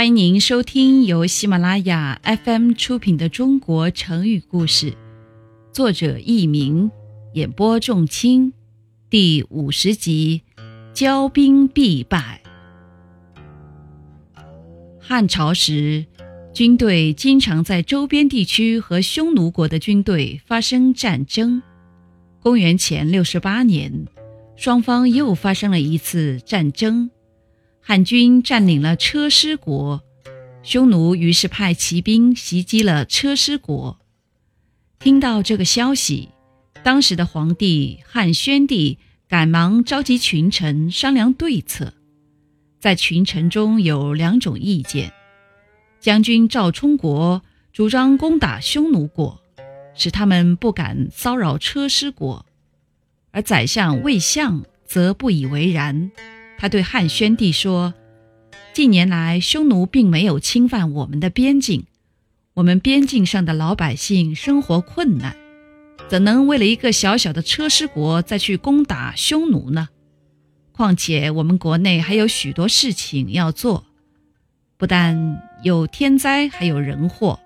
欢迎您收听由喜马拉雅 FM 出品的《中国成语故事》，作者佚名，演播仲卿，第五十集：骄兵必败。汉朝时，军队经常在周边地区和匈奴国的军队发生战争。公元前六十八年，双方又发生了一次战争。汉军占领了车师国，匈奴于是派骑兵袭击了车师国。听到这个消息，当时的皇帝汉宣帝赶忙召集群臣商量对策。在群臣中有两种意见：将军赵充国主张攻打匈奴国，使他们不敢骚扰车师国；而宰相魏相则不以为然。他对汉宣帝说：“近年来，匈奴并没有侵犯我们的边境，我们边境上的老百姓生活困难，怎能为了一个小小的车师国再去攻打匈奴呢？况且我们国内还有许多事情要做，不但有天灾，还有人祸，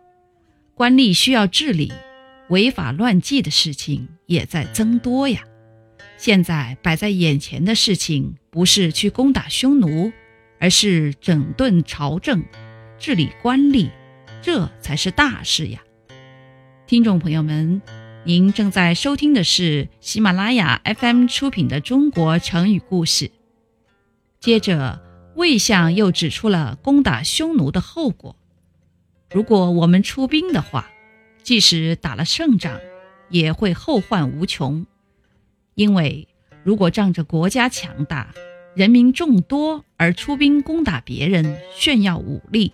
官吏需要治理，违法乱纪的事情也在增多呀。”现在摆在眼前的事情，不是去攻打匈奴，而是整顿朝政、治理官吏，这才是大事呀！听众朋友们，您正在收听的是喜马拉雅 FM 出品的《中国成语故事》。接着，魏相又指出了攻打匈奴的后果：如果我们出兵的话，即使打了胜仗，也会后患无穷。因为如果仗着国家强大、人民众多而出兵攻打别人，炫耀武力，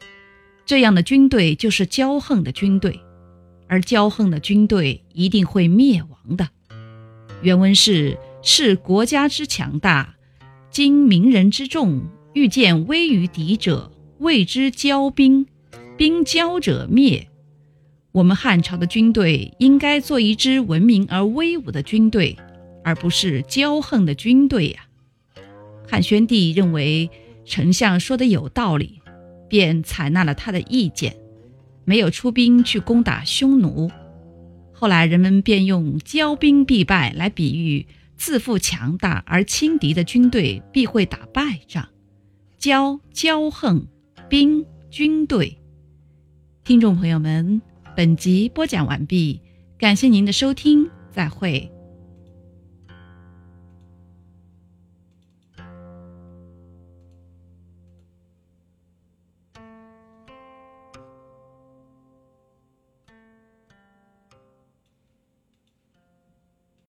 这样的军队就是骄横的军队，而骄横的军队一定会灭亡的。原文是：是国家之强大，今民人之众，遇见威于敌者，谓之骄兵。兵骄者灭。我们汉朝的军队应该做一支文明而威武的军队。而不是骄横的军队呀。汉宣帝认为丞相说的有道理，便采纳了他的意见，没有出兵去攻打匈奴。后来人们便用“骄兵必败”来比喻自负强大而轻敌的军队必会打败仗。骄骄横，兵军队。听众朋友们，本集播讲完毕，感谢您的收听，再会。